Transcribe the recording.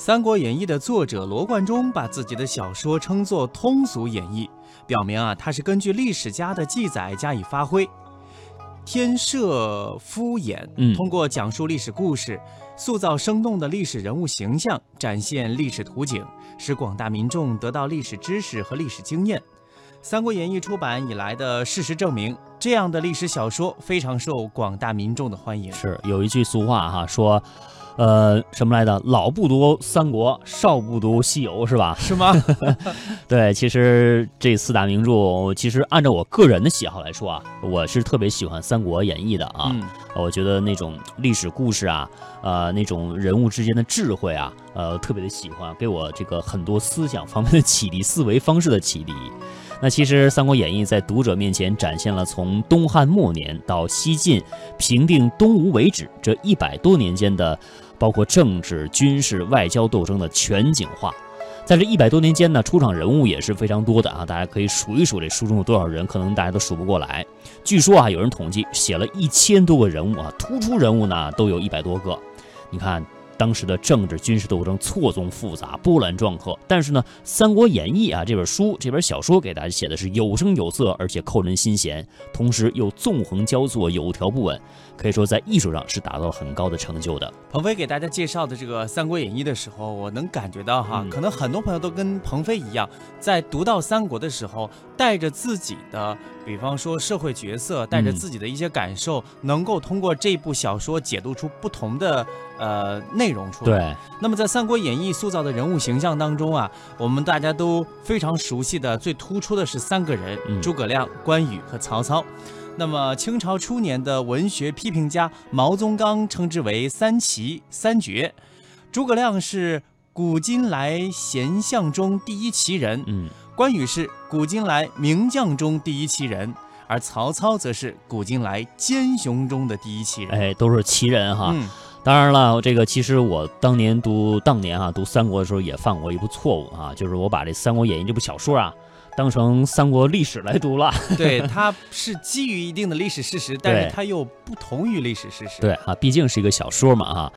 三国演义》的作者罗贯中把自己的小说称作通俗演义，表明啊，他是根据历史家的记载加以发挥，添设敷衍，嗯通过讲述历史故事，塑造生动的历史人物形象，展现历史图景，使广大民众得到历史知识和历史经验。《三国演义》出版以来的事实证明，这样的历史小说非常受广大民众的欢迎。是有一句俗话哈，说，呃，什么来的？老不读三国，少不读西游，是吧？是吗？对，其实这四大名著，其实按照我个人的喜好来说啊，我是特别喜欢《三国演义》的啊。嗯，我觉得那种历史故事啊，呃，那种人物之间的智慧啊，呃，特别的喜欢，给我这个很多思想方面的启迪，思维方式的启迪。那其实《三国演义》在读者面前展现了从东汉末年到西晋平定东吴为止这一百多年间的，包括政治、军事、外交斗争的全景化。在这一百多年间呢，出场人物也是非常多的啊，大家可以数一数这书中有多少人，可能大家都数不过来。据说啊，有人统计写了一千多个人物啊，突出人物呢都有一百多个。你看当时的政治军事斗争错综复杂、波澜壮阔，但是呢，《三国演义》啊这本书这本小说给大家写的是有声有色，而且扣人心弦，同时又纵横交错、有条不紊，可以说在艺术上是达到了很高的成就的。鹏飞给大家介绍的这个《三国演义》的时候，我能感觉到哈，嗯可能很多朋友都跟鹏飞一样，在读到三国的时候，带着自己的，比方说社会角色，带着嗯自己的一些感受，能够通过这部小说解读出不同的呃内容出来。对，那么在《三国演义》塑造的人物形象当中啊，我们大家都非常熟悉的、最突出的是三个人：嗯诸葛亮、关羽和曹操。那么清朝初年的文学批评家毛宗岗称之为三奇三绝。诸葛亮是古今来贤相中第一奇人，嗯，关羽是古今来名将中第一奇人，而曹操则是古今来奸雄中的第一奇人。哎，都是奇人哈。嗯，当然了，这个其实我当年读当年啊读三国的时候也犯过一部错误啊，就是我把这《三国演义》这部小说啊当成三国历史来读了。对，它是基于一定的历史事实，但是它又不同于历史事实。对啊，毕竟是一个小说嘛啊。